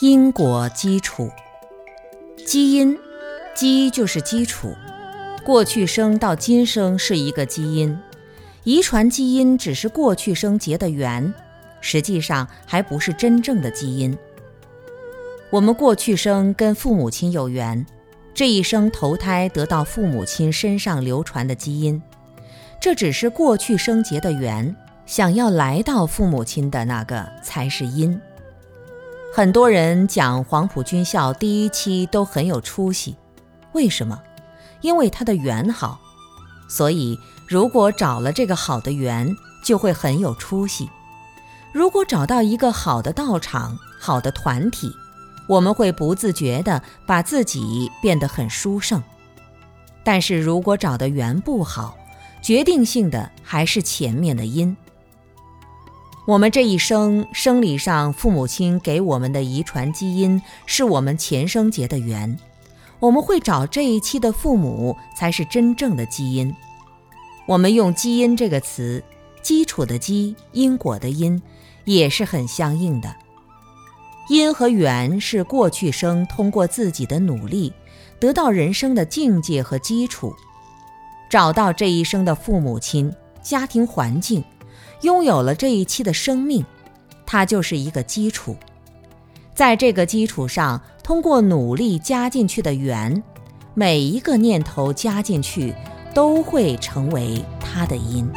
因果基础，基因，基就是基础。过去生到今生是一个基因，遗传基因只是过去生结的缘，实际上还不是真正的基因。我们过去生跟父母亲有缘，这一生投胎得到父母亲身上流传的基因，这只是过去生结的缘，想要来到父母亲的那个才是因。很多人讲黄埔军校第一期都很有出息，为什么？因为他的缘好，所以如果找了这个好的缘，就会很有出息。如果找到一个好的道场、好的团体，我们会不自觉地把自己变得很殊胜。但是如果找的缘不好，决定性的还是前面的因。我们这一生生理上，父母亲给我们的遗传基因是我们前生结的缘，我们会找这一期的父母才是真正的基因。我们用“基因”这个词，基础的基，因果的因，也是很相应的。因和缘是过去生通过自己的努力得到人生的境界和基础，找到这一生的父母亲、家庭环境。拥有了这一期的生命，它就是一个基础。在这个基础上，通过努力加进去的缘，每一个念头加进去，都会成为它的因。